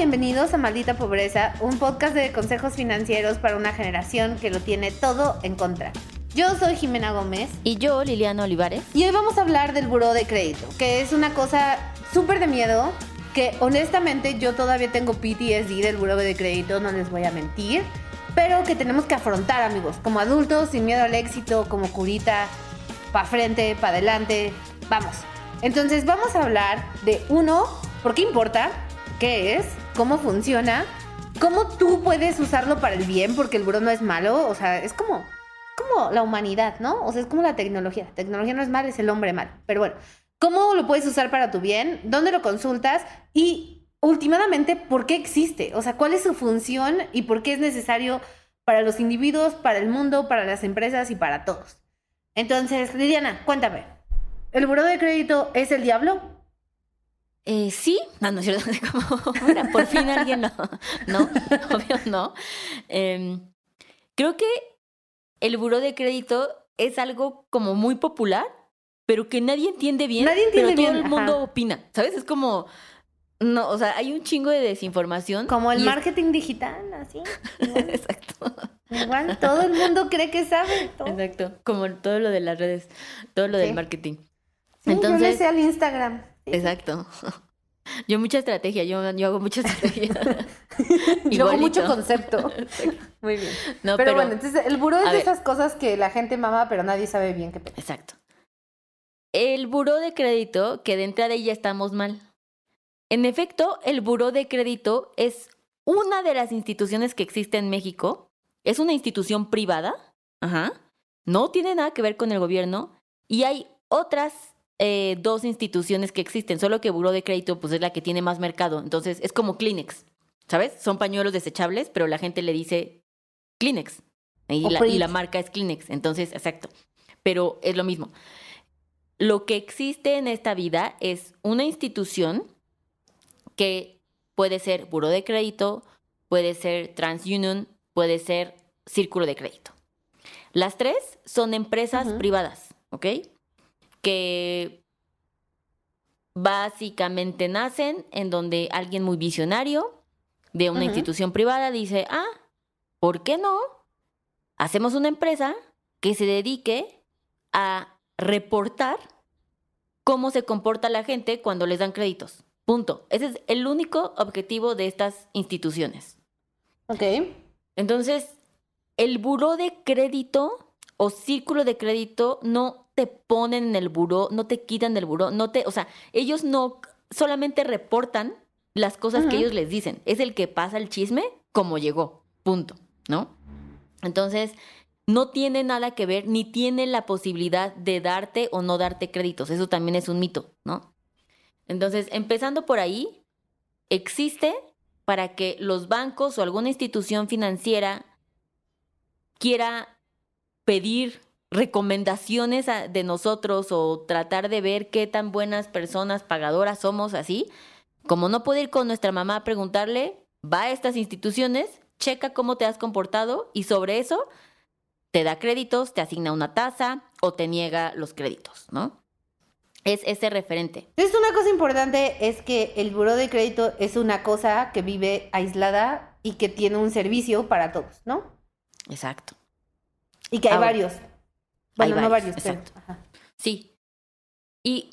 bienvenidos a Maldita Pobreza, un podcast de consejos financieros para una generación que lo tiene todo en contra. Yo soy Jimena Gómez. Y yo, Liliana Olivares. Y hoy vamos a hablar del buró de crédito, que es una cosa súper de miedo, que honestamente yo todavía tengo PTSD del buró de crédito, no les voy a mentir, pero que tenemos que afrontar, amigos, como adultos, sin miedo al éxito, como curita, pa' frente, pa' adelante, vamos. Entonces vamos a hablar de uno, ¿por qué importa? ¿Qué es? ¿Cómo funciona? ¿Cómo tú puedes usarlo para el bien? Porque el buró no es malo, o sea, es como, como la humanidad, ¿no? O sea, es como la tecnología. La tecnología no es mal, es el hombre mal. Pero bueno, ¿cómo lo puedes usar para tu bien? ¿Dónde lo consultas? Y últimamente, ¿por qué existe? O sea, ¿cuál es su función y por qué es necesario para los individuos, para el mundo, para las empresas y para todos? Entonces, Liliana, cuéntame. ¿El buró de crédito es el diablo? Eh, sí, no, no es cierto. Como, mira, por fin alguien no. No, obvio no. Em, creo que el buró de crédito es algo como muy popular, pero que nadie entiende bien. Nadie entiende pero bien, todo el mundo ajá. opina, ¿sabes? Es como. No, o sea, hay un chingo de desinformación. Como el es- marketing digital, así. Igual, Exacto. igual, todo el mundo cree que sabe. todo. Exacto. Como todo lo de las redes, todo lo del marketing. Sí, yo le Entonces, sé al Instagram. Sí. exacto. Yo mucha estrategia, yo, yo hago mucha estrategia. Yo hago mucho concepto. Muy bien. No, pero, pero, bueno, entonces el buró es de ver. esas cosas que la gente mama, pero nadie sabe bien qué pedo. Exacto. El buró de crédito, que de entrada ya estamos mal. En efecto, el buró de crédito es una de las instituciones que existe en México. Es una institución privada. Ajá. No tiene nada que ver con el gobierno. Y hay otras eh, dos instituciones que existen, solo que buró de crédito pues, es la que tiene más mercado. Entonces, es como Kleenex. ¿Sabes? Son pañuelos desechables, pero la gente le dice Kleenex. Y la, y Prince. la marca es Kleenex. Entonces, exacto. Pero es lo mismo. Lo que existe en esta vida es una institución que puede ser buró de crédito, puede ser TransUnion, puede ser círculo de crédito. Las tres son empresas privadas, ¿ok? Que básicamente nacen en donde alguien muy visionario de una institución privada dice, ah, ¿por qué no? Hacemos una empresa que se dedique a reportar cómo se comporta la gente cuando les dan créditos. Punto. Ese es el único objetivo de estas instituciones. Ok. Entonces, el buró de crédito o círculo de crédito no te ponen en el buró, no te quitan del buró, no te, o sea, ellos no solamente reportan las cosas que ellos les dicen. Es el que pasa el chisme como llegó. Punto, ¿no? Entonces, no tiene nada que ver ni tiene la posibilidad de darte o no darte créditos. Eso también es un mito, ¿no? Entonces, empezando por ahí, existe para que los bancos o alguna institución financiera quiera pedir recomendaciones de nosotros o tratar de ver qué tan buenas personas pagadoras somos así. Como no puede ir con nuestra mamá a preguntarle, va a estas instituciones, checa cómo te has comportado y sobre eso te da créditos, te asigna una tasa o te niega los créditos, ¿no? Es ese referente. Entonces, una cosa importante es que el buró de crédito es una cosa que vive aislada y que tiene un servicio para todos, ¿no? Exacto. Y que hay Ahora, varios. Bueno, no varios, varios, pero. exacto. ajá. Sí. Y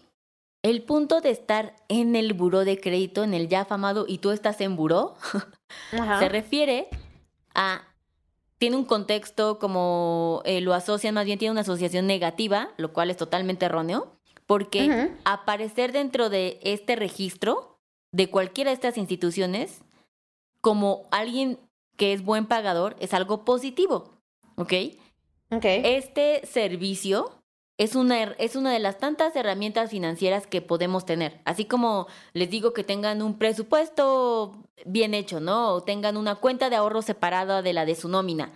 el punto de estar en el buró de crédito, en el ya afamado, y tú estás en buró, Ajá. se refiere a. Tiene un contexto como eh, lo asocian, más bien tiene una asociación negativa, lo cual es totalmente erróneo, porque aparecer dentro de este registro de cualquiera de estas instituciones como alguien que es buen pagador es algo positivo, ¿ok? Este servicio es una, es una de las tantas herramientas financieras que podemos tener. Así como les digo que tengan un presupuesto bien hecho, ¿no? O tengan una cuenta de ahorro separada de la de su nómina.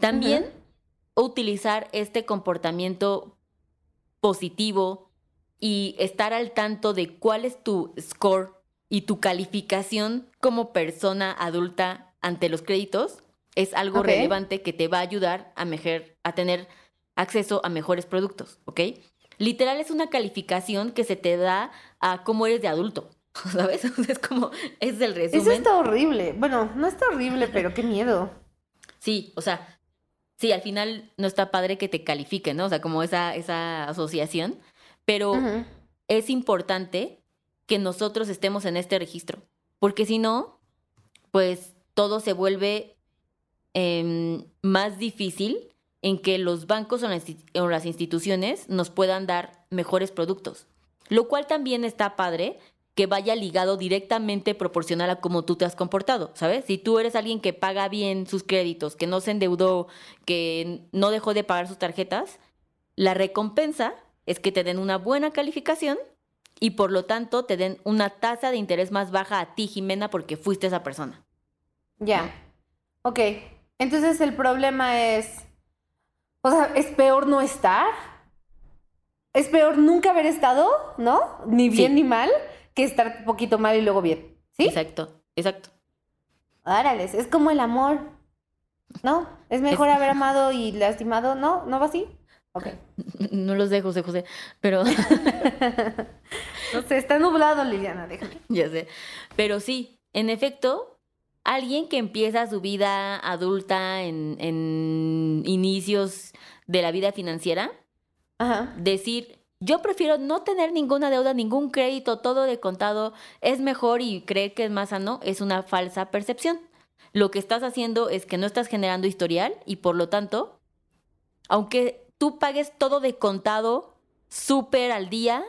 También utilizar este comportamiento positivo y estar al tanto de cuál es tu score y tu calificación como persona adulta ante los créditos es algo relevante que te va a ayudar a, mejer- a tener acceso a mejores productos, ¿ok? Literal es una calificación que se te da a cómo eres de adulto, ¿Sabes? Es como, es el resumen. Eso está horrible. Bueno, no está horrible, pero qué miedo. Sí, o sea, sí, al final no está padre que te califiquen, ¿no? O sea, como esa, esa asociación, pero es importante que nosotros estemos en este registro, porque si no, pues todo se vuelve em, más difícil en que los bancos o las, instituciones nos puedan dar mejores productos, lo cual también está padre que vaya ligado directamente proporcional a cómo tú te has comportado, ¿sabes? Si tú eres alguien que paga bien sus créditos, que no se endeudó, que no dejó de pagar sus tarjetas, la recompensa es que te den una buena calificación y por lo tanto te den una tasa de interés más baja a ti, Jimena, porque fuiste esa persona. Ya. Ok. Entonces el problema es. O sea, es peor no estar. Es peor nunca haber estado, ¿no? Ni bien Sí. ni mal, que estar poquito mal y luego bien. ¿Sí? Exacto, exacto. Árales, es como el amor. ¿No? Es mejor Es- haber amado y lastimado. ¿No? ¿No va así? Ok. No los dejo, José José, pero No sé, está nublado, Liliana, déjame. ya sé. Pero sí, en efecto, alguien que empieza su vida adulta en, en inicios de la vida financiera, Ajá. decir, yo prefiero no tener ninguna deuda, ningún crédito, todo de contado, es mejor y creer que es más sano, es una falsa percepción. Lo que estás haciendo es que no estás generando historial y por lo tanto, aunque tú pagues todo de contado, súper al día,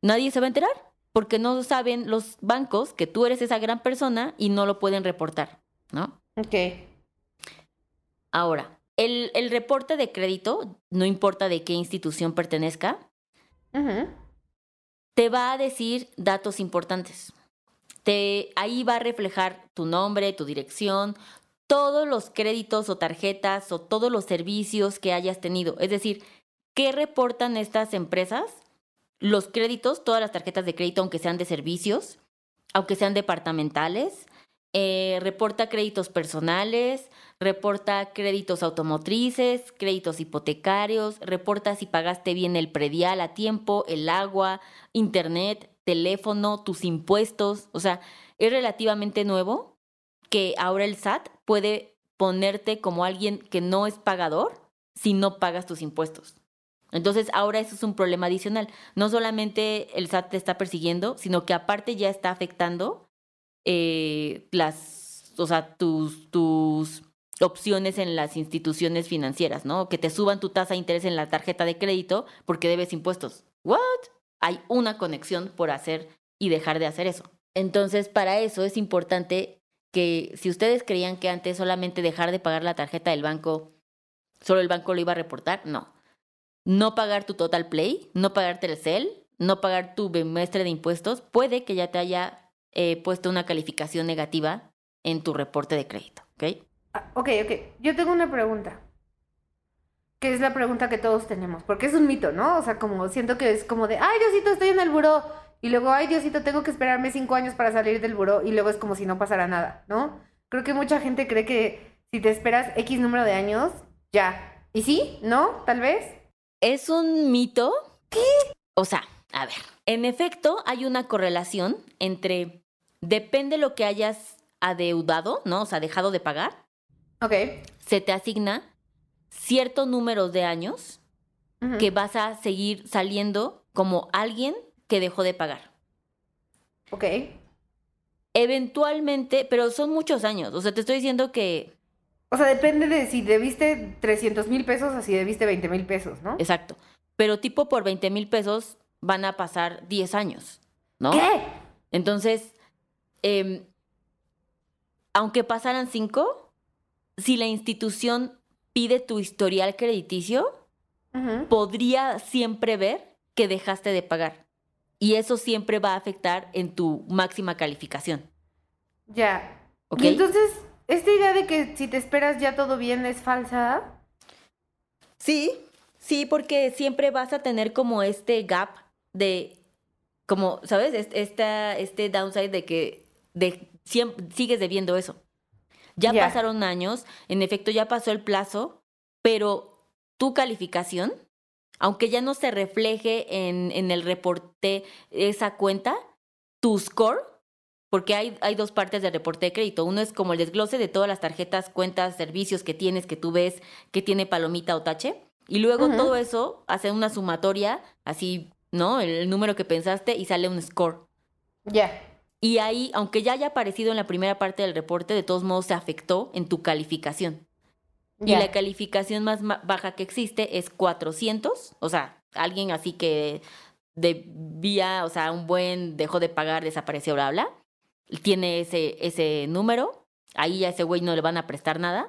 nadie se va a enterar porque no saben los bancos que tú eres esa gran persona y no lo pueden reportar, ¿no? Ok. Ahora, el, el reporte de crédito, no importa de qué institución pertenezca, te va a decir datos importantes. Te, ahí va a reflejar tu nombre, tu dirección, todos los créditos o tarjetas o todos los servicios que hayas tenido. Es decir, ¿qué reportan estas empresas? Los créditos, todas las tarjetas de crédito, aunque sean de servicios, aunque sean departamentales, eh, reporta créditos personales, reporta créditos automotrices, créditos hipotecarios, reporta si pagaste bien el predial a tiempo, el agua, internet, teléfono, tus impuestos. O sea, es relativamente nuevo que ahora el SAT puede ponerte como alguien que no es pagador si no pagas tus impuestos. Entonces ahora eso es un problema adicional. No solamente el SAT te está persiguiendo, sino que aparte ya está afectando eh, las, o sea, tus, tus opciones en las instituciones financieras, ¿no? Que te suban tu tasa de interés en la tarjeta de crédito porque debes impuestos. ¿What? Hay una conexión por hacer y dejar de hacer eso. Entonces, para eso es importante que si ustedes creían que antes solamente dejar de pagar la tarjeta del banco, solo el banco lo iba a reportar, no. No pagar tu total play, no pagar Telcel, no pagar tu bimestre de impuestos, puede que ya te haya eh, puesto una calificación negativa en tu reporte de crédito, ¿ok? Ah, ok, ok. Yo tengo una pregunta. Que es la pregunta que todos tenemos. Porque es un mito, ¿no? O sea, como siento que es como de, ay, Diosito, estoy en el buró. Y luego, ay, Diosito, tengo que esperarme cinco años para salir del buró. Y luego es como si no pasara nada, ¿no? Creo que mucha gente cree que si te esperas X número de años, ya. ¿Y sí? ¿No? Tal vez. ¿Es un mito? ¿Qué? O sea, a ver, en efecto hay una correlación entre depende lo que hayas adeudado, ¿no? O sea, dejado de pagar, Ok. se te asigna cierto número de años que vas a seguir saliendo como alguien que dejó de pagar. Ok. Eventualmente, pero son muchos años. O sea, te estoy diciendo que, O sea, depende de si debiste 300 mil pesos o si debiste 20 mil pesos, ¿no? exacto. Pero tipo por 20 mil pesos van a pasar 10 años, ¿no? ¿Qué? Entonces, em, aunque pasaran 5, si la institución pide tu historial crediticio, podría siempre ver que dejaste de pagar. Y eso siempre va a afectar en tu máxima calificación. Ya. ¿Ok? Y entonces, esta idea de que si te esperas ya todo bien es falsa. Sí, sí, porque siempre vas a tener como este gap de, como, ¿sabes? Esta, este downside de que de, siempre, sigues debiendo eso. Ya Ya. pasaron años, en efecto ya pasó el plazo, pero tu calificación, aunque ya no se refleje en, en el reporte esa cuenta, tu score, porque hay, hay dos partes del reporte de crédito. Uno es como el desglose de todas las tarjetas, cuentas, servicios que tienes, que tú ves que tiene palomita o tache. Y luego todo eso hace una sumatoria, así, ¿no? El, número que pensaste y sale un score. Ya. Y ahí, aunque ya haya aparecido en la primera parte del reporte, de todos modos se afectó en tu calificación. Y la calificación más baja que existe es 400, o sea, alguien así que debía, o sea, un buen dejó de pagar, desapareció, bla, bla, tiene ese, ese número, ahí a ese güey no le van a prestar nada.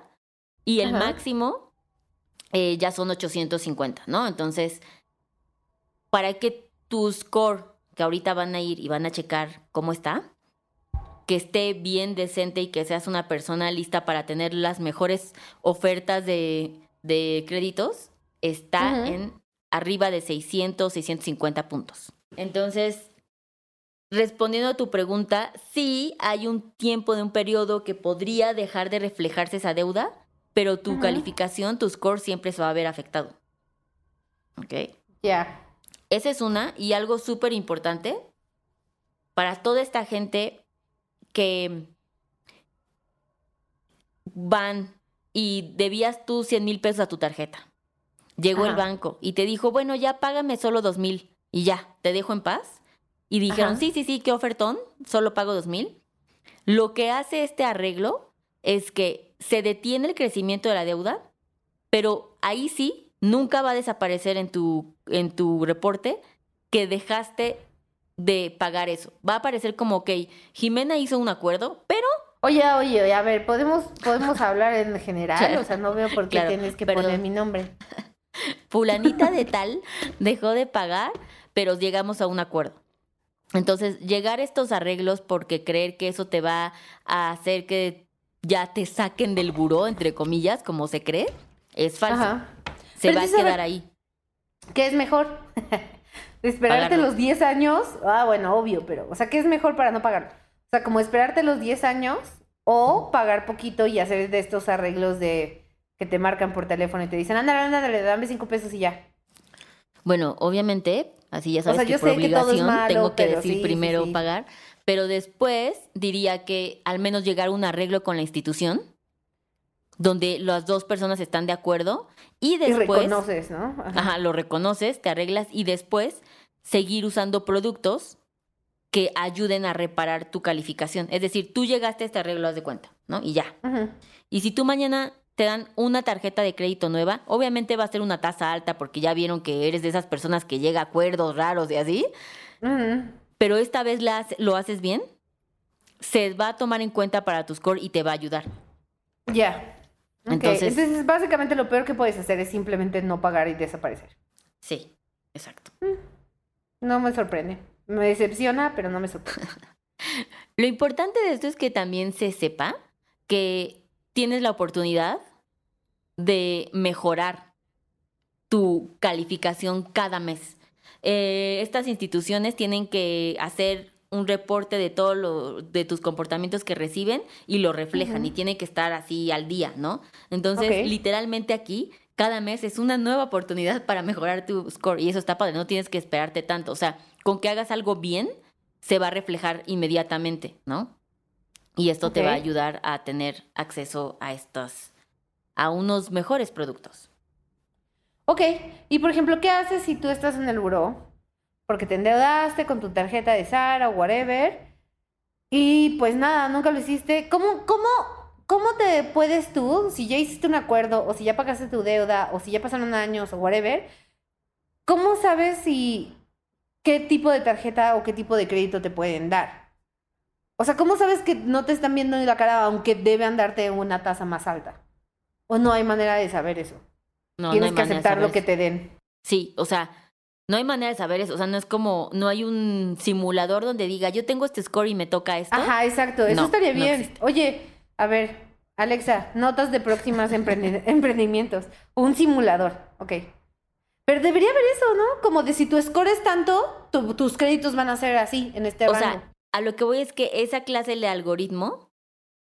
Y el máximo eh, ya son 850, ¿no? Entonces, para que tu score, que ahorita van a ir y van a checar cómo está, que esté bien decente y que seas una persona lista para tener las mejores ofertas de, créditos, está en arriba de 600, 650 puntos. Entonces, respondiendo a tu pregunta, sí hay un tiempo de un periodo que podría dejar de reflejarse esa deuda, pero tu calificación, tu score siempre se va a ver afectado. ¿Ok? Ya. Esa es una, y algo súper importante, para toda esta gente que van y debías tú 100 mil pesos a tu tarjeta. Llegó el banco y te dijo, bueno, ya págame solo dos mil y ya, te dejo en paz. Y dijeron, sí, sí, sí, qué ofertón, solo pago dos mil. Lo que hace este arreglo es que se detiene el crecimiento de la deuda, pero ahí sí, nunca va a desaparecer en tu, en tu reporte que dejaste de pagar eso. Va a aparecer como, ok, Jimena hizo un acuerdo, pero... Oye, oye, a ver, podemos, podemos hablar en general, o sea, no veo por qué tienes que poner mi nombre. Fulanita de tal dejó de pagar, pero llegamos a un acuerdo. Entonces, llegar a estos arreglos porque creer que eso te va a hacer que ya te saquen del buró, entre comillas, como se cree, es falso. Se va a quedar ahí. ¿Qué es mejor? Esperarte los 10 años, ah, bueno, obvio, pero, o sea, ¿qué es mejor para no pagarlo? O sea, como esperarte los 10 años o pagar poquito y hacer de estos arreglos de que te marcan por teléfono y te dicen, ándale, ándale, dame 5 pesos y ya. Bueno, obviamente, así ya sabes que por obligación tengo que decir primero pagar, pero después diría que al menos llegar a un arreglo con la institución donde las dos personas están de acuerdo y después... Y reconoces, ¿no? Ajá. lo reconoces, te arreglas y después seguir usando productos que ayuden a reparar tu calificación. Es decir, tú llegaste a este arreglo, haz de cuenta, ¿no? Y ya. Y si tú mañana te dan una tarjeta de crédito nueva, obviamente va a ser una tasa alta porque ya vieron que eres de esas personas que llega a acuerdos raros y así. Pero esta vez lo haces bien, se va a tomar en cuenta para tu score y te va a ayudar. Ya. Entonces, básicamente lo peor que puedes hacer es simplemente no pagar y desaparecer. Sí, exacto. Mm, no me sorprende. Me decepciona, pero no me sorprende. lo importante de esto es que también se sepa que tienes la oportunidad de mejorar tu calificación cada mes. Eh, estas instituciones tienen que hacer un reporte de todo lo, de tus comportamientos que reciben y lo reflejan y tiene que estar así al día, ¿no? Entonces, literalmente aquí, cada mes es una nueva oportunidad para mejorar tu score y eso está padre, no tienes que esperarte tanto, o sea, con que hagas algo bien, se va a reflejar inmediatamente, ¿no? Y esto te va a ayudar a tener acceso a estos, a unos mejores productos. Ok, y por ejemplo, ¿qué haces si tú estás en el buró porque te endeudaste con tu tarjeta de Sara o whatever. Y pues nada, nunca lo hiciste. ¿Cómo, cómo, cómo te puedes tú, si ya hiciste un acuerdo, o si ya pagaste tu deuda, o si ya pasaron años, o whatever, cómo sabes si qué tipo de tarjeta o qué tipo de crédito te pueden dar? O sea, ¿cómo sabes que no te están viendo en la cara aunque deben darte una tasa más alta? ¿O no hay manera de saber eso? No, Tienes no hay que aceptar lo que te den. Sí, o sea, no hay manera de saber eso, o sea, no es como, no hay un simulador donde diga, yo tengo este score y me toca esto. Ajá, exacto, eso estaría bien. Oye, a ver, Alexa, notas de próximas emprendimientos. Un simulador, ok. Pero debería haber eso, ¿no? Como de si tu score es tanto, tus créditos van a ser así, en este O sea, a lo que voy es que esa clase de algoritmo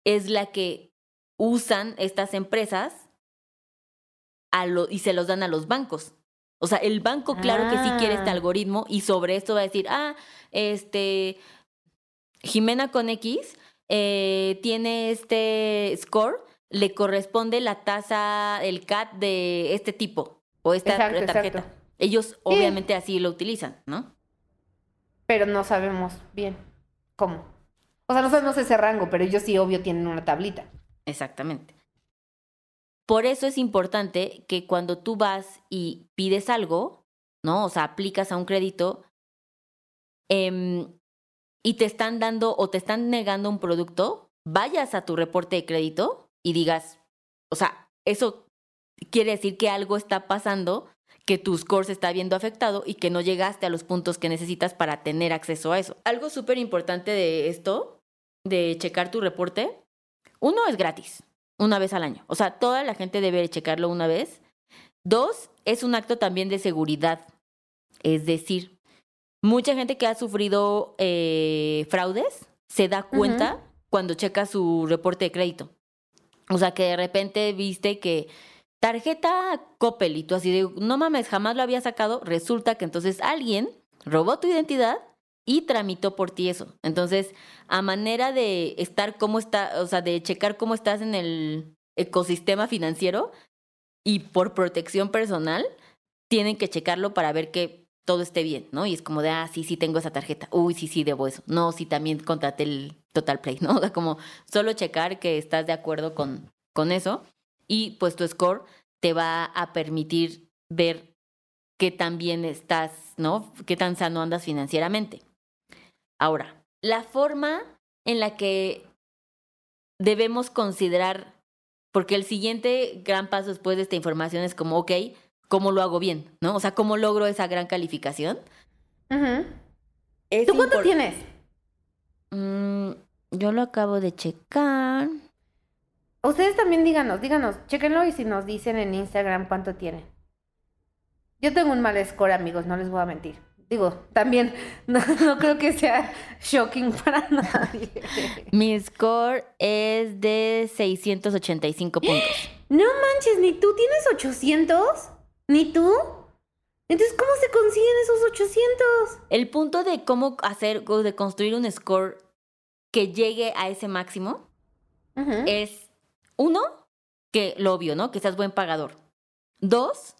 es la que usan estas empresas a lo, y se los dan a los bancos. O sea, el banco, claro que sí quiere este ah. algoritmo y sobre esto va a decir, ah, este, Jimena con X eh, tiene este score, le corresponde la tasa, el CAT de este tipo o esta Exacto, tarjeta. exacto. Ellos obviamente así lo utilizan, ¿no? Pero no sabemos bien cómo. O sea, no sabemos ese rango, pero ellos sí, obvio, tienen una tablita. Exactamente. Por eso es importante que cuando tú vas y pides algo, ¿no? O sea, aplicas a un crédito em, y te están dando o te están negando un producto, vayas a tu reporte de crédito y digas, o sea, eso quiere decir que algo está pasando, que tu score se está viendo afectado y que no llegaste a los puntos que necesitas para tener acceso a eso. Algo súper importante de esto, de checar tu reporte, uno es gratis, una vez al año. O sea, toda la gente debe checarlo una vez. Dos, es un acto también de seguridad. Es decir, mucha gente que ha sufrido eh, fraudes se da cuenta cuando checa su reporte de crédito. O sea, que de repente viste que tarjeta Coppel y tú así de, no mames, jamás lo había sacado. Resulta que entonces alguien robó tu identidad y tramitó por ti eso. Entonces, a manera de estar cómo está, o sea, de checar cómo estás en el ecosistema financiero y por protección personal, tienen que checarlo para ver que todo esté bien, ¿no? Y es como de, ah, sí, sí tengo esa tarjeta. Uy, sí, sí, debo eso. No, sí, también contraté el Total Play, ¿no? O sea, como solo checar que estás de acuerdo con, con eso y pues tu score te va a permitir ver qué tan bien estás, ¿no? Qué tan sano andas financieramente. Ahora, la forma en la que debemos considerar, porque el siguiente gran paso después de esta información es como, ok, ¿cómo lo hago bien? ¿No? O sea, ¿cómo logro esa gran calificación? ¿Tú cuánto tienes? Mm, yo lo acabo de checar. Ustedes también díganos, díganos, chéquenlo y si nos dicen en Instagram cuánto tienen. Yo tengo un mal score, amigos, no les voy a mentir. Digo, también no, no creo que sea shocking para nadie. Mi score es de 685 puntos. No manches, ni tú tienes 800, ni tú. Entonces, ¿cómo se consiguen esos 800? El punto de cómo hacer de construir un score que llegue a ese máximo es, uno, que lo obvio, ¿no? Que seas buen pagador. Dos,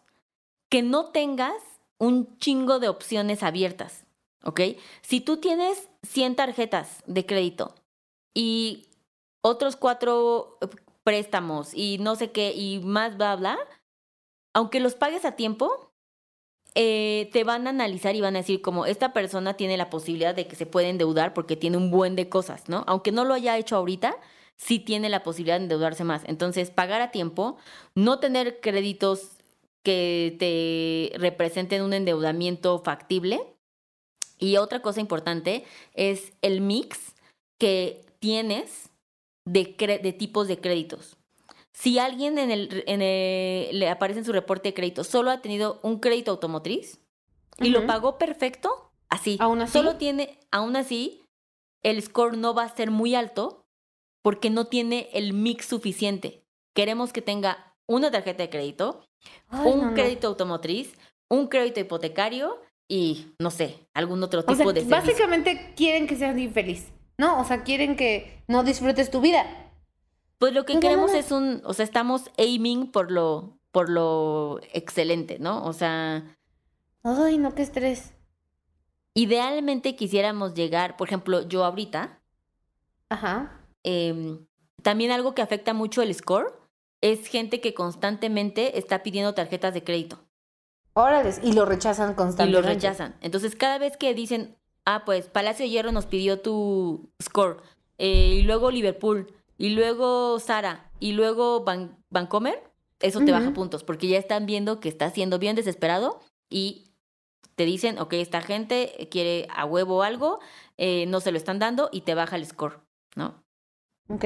que no tengas un chingo de opciones abiertas, ¿ok? Si tú tienes 100 tarjetas de crédito y otros cuatro eh, préstamos y no sé qué y más bla, bla, aunque los pagues a tiempo, eh, te van a analizar y van a decir como esta persona tiene la posibilidad de que se puede endeudar porque tiene un buen de cosas, ¿no? Aunque no lo haya hecho ahorita, sí tiene la posibilidad de endeudarse más. Entonces, pagar a tiempo, no tener créditos que te representen un endeudamiento factible. Y otra cosa importante es el mix que tienes de, tipos de créditos. Si alguien en el, en el- le aparece en su reporte de crédito solo ha tenido un crédito automotriz y lo pagó perfecto, así. ¿Aún así? Solo tiene, aún así, el score no va a ser muy alto porque no tiene el mix suficiente. Queremos que tenga una tarjeta de crédito, Ay, un no, no. crédito automotriz, un crédito hipotecario y, no sé, algún otro O tipo sea, de servicio. básicamente quieren que seas infeliz, ¿no? O sea, quieren que no disfrutes tu vida. Pues lo que No, queremos es un, o sea, estamos aiming por lo, por lo excelente, ¿no? O sea, Ay, no, qué estrés. idealmente quisiéramos llegar, por ejemplo, yo ahorita, Ajá. Em, también algo que afecta mucho el score es gente que constantemente está pidiendo tarjetas de crédito Órale, y lo rechazan y constantemente. lo rechazan. Entonces, cada vez que dicen, ah, pues Palacio de Hierro nos pidió tu score, eh, y luego Liverpool, y luego Sara, y luego Van Vancomer, eso te baja puntos, porque ya están viendo que estás siendo bien desesperado y te dicen, ok, esta gente quiere a huevo algo, eh, no se lo están dando y te baja el score, ¿no? Ok.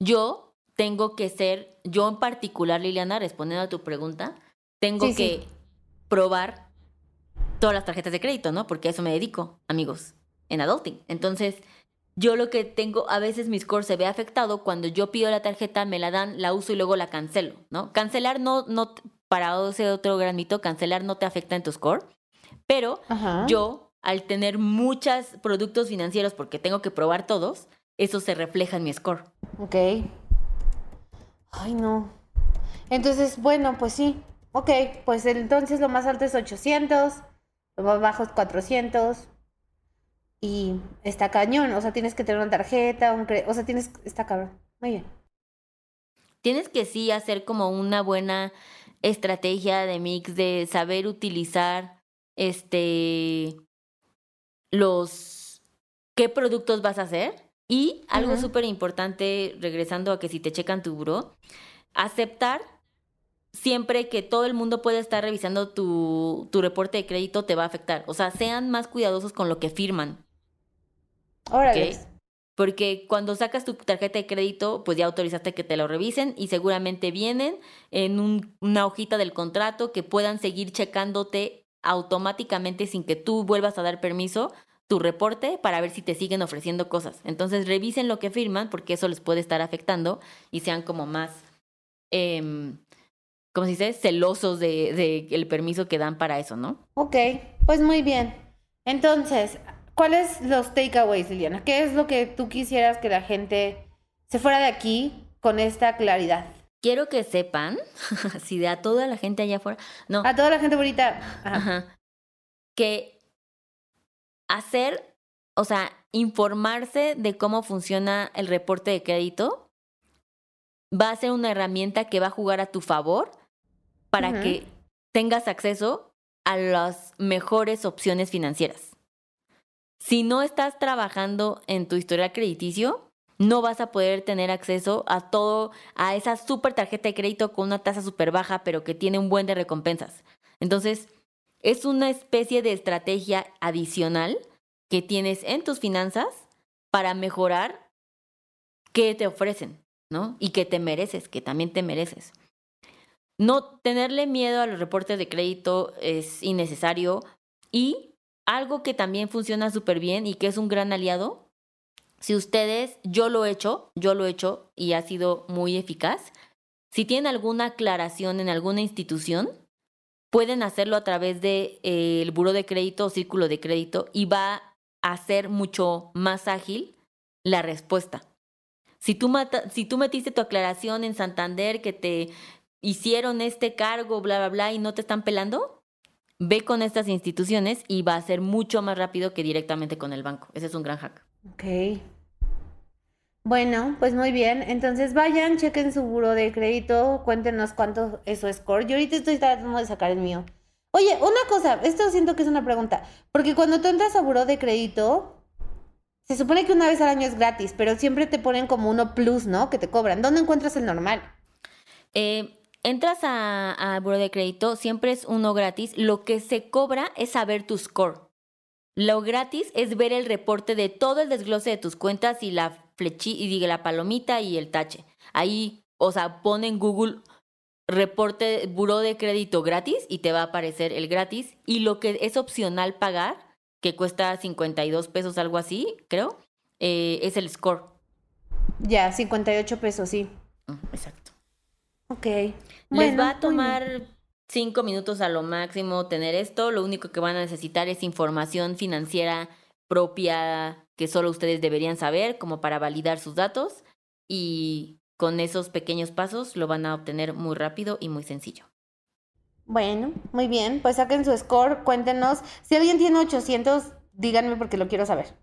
Yo tengo que ser, yo en particular, Liliana, respondiendo a tu pregunta, tengo Sí, que sí. probar todas las tarjetas de crédito, ¿no? Porque a eso me dedico, amigos, en adulting. Entonces, yo lo que tengo, a veces mi score se ve afectado cuando yo pido la tarjeta, me la dan, la uso y luego la cancelo, ¿no? Cancelar no, no, para ese otro gran mito, cancelar no te afecta en tu score, pero Ajá. yo al tener muchos productos financieros porque tengo que probar todos, eso se refleja en mi score. Ok. Ay, no. Entonces, bueno, pues sí. Ok, pues entonces lo más alto es 800, lo más bajo es 400. Y está cañón, o sea, tienes que tener una tarjeta, un o sea, tienes, está cabrón. Muy bien. Tienes que sí hacer como una buena estrategia de mix de saber utilizar este los qué productos vas a hacer y algo Ujú. súper importante regresando a que si te checan tu buro aceptar siempre que todo el mundo puede estar revisando tu, tu reporte de crédito te va a afectar o sea sean más cuidadosos con lo que firman Órale. Porque cuando sacas tu tarjeta de crédito, pues ya autorizaste que te lo revisen y seguramente vienen en un- una hojita del contrato que puedan seguir checándote automáticamente sin que tú vuelvas a dar permiso tu reporte para ver si te siguen ofreciendo cosas. Entonces revisen lo que firman porque eso les puede estar afectando y sean como más, eh, ¿cómo se dice? Celosos de, de el permiso que dan para eso, ¿no? Ok, pues muy bien. Entonces, ¿cuáles los takeaways, Liliana? ¿Qué es lo que tú quisieras que la gente se fuera de aquí con esta claridad? Quiero que sepan, si de a toda la gente allá afuera, no, A toda la gente bonita. Ajá. Ajá. Que hacer, o sea, informarse de cómo funciona el reporte de crédito va a ser una herramienta que va a jugar a tu favor para que tengas acceso a las mejores opciones financieras. Si no estás trabajando en tu historial crediticio, no vas a poder tener acceso a todo, a esa super tarjeta de crédito con una tasa súper baja, pero que tiene un buen de recompensas. Entonces, es una especie de estrategia adicional que tienes en tus finanzas para mejorar qué te ofrecen, ¿no? Y que te mereces, que también te mereces. No tenerle miedo a los reportes de crédito es innecesario y algo que también funciona súper bien y que es un gran aliado, si ustedes, yo lo he hecho, yo lo he hecho y ha sido muy eficaz, si tienen alguna aclaración en alguna institución, pueden hacerlo a través del de, el buro de crédito o círculo de crédito y va a ser mucho más ágil la respuesta. Si tú, si tú metiste tu aclaración en Santander que te hicieron este cargo, bla, bla, bla, y no te están pelando, ve con estas instituciones y va a ser mucho más rápido que directamente con el banco. Ese es un gran hack. Ok. Bueno, pues muy bien. Entonces vayan, chequen su buro de crédito, cuéntenos cuánto es su score. Yo ahorita estoy tratando de sacar el mío. Oye, una cosa, esto siento que es una pregunta, porque cuando tú entras a buro de crédito, se supone que una vez al año es gratis, pero siempre te ponen como uno plus, ¿no? Que te cobran. ¿Dónde encuentras el normal? Eh, entras a, a buro de crédito, siempre es uno gratis. Lo que se cobra es saber tu score. Lo gratis es ver el reporte de todo el desglose de tus cuentas y la flechi y diga la palomita y el tache. Ahí, o sea, pon en Google reporte buró de crédito gratis y te va a aparecer el gratis. Y lo que es opcional pagar, que cuesta 52 pesos, algo así, creo, eh, es el score. Ya, 58 pesos, sí. Mm, Exacto. Ok. Les Bueno, va a tomar cinco minutos a lo máximo tener esto. Lo único que van a necesitar es información financiera propia que solo ustedes deberían saber como para validar sus datos y con esos pequeños pasos lo van a obtener muy rápido y muy sencillo. Bueno, muy bien. Pues saquen su score, cuéntenos. Si alguien tiene 800, díganme porque lo quiero saber.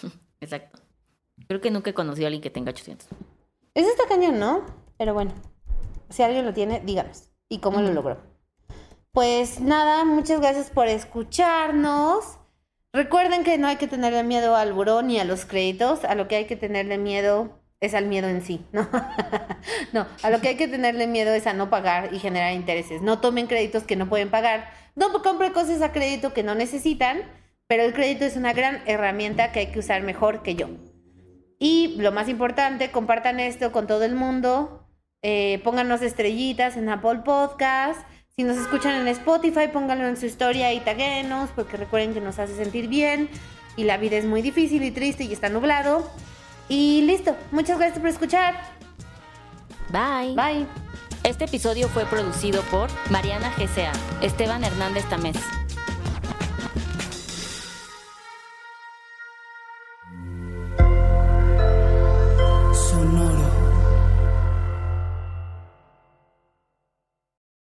Exacto. Creo que nunca he conocido a alguien que tenga 800. Eso está cañón, ¿no? Pero bueno, si alguien lo tiene, díganos. ¿Y cómo lo logró? Pues nada, muchas gracias por escucharnos. Recuerden que no hay que tenerle miedo al buró ni a los créditos. A lo que hay que tenerle miedo es al miedo en sí, ¿no? no, a lo que hay que tenerle miedo es a no pagar y generar intereses. No tomen créditos que no pueden pagar. No compren cosas a crédito que no necesitan, pero el crédito es una gran herramienta que hay que usar mejor que yo. Y lo más importante, compartan esto con todo el mundo. Eh, pónganos estrellitas en Apple Podcast. Si nos escuchan en Spotify, pónganlo en su historia y taguenos, porque recuerden que nos hace sentir bien. Y la vida es muy difícil y triste y está nublado. Y listo. Muchas gracias por escuchar. Bye. Bye. Este episodio fue producido por Mariana GCA, Esteban Hernández Tamés,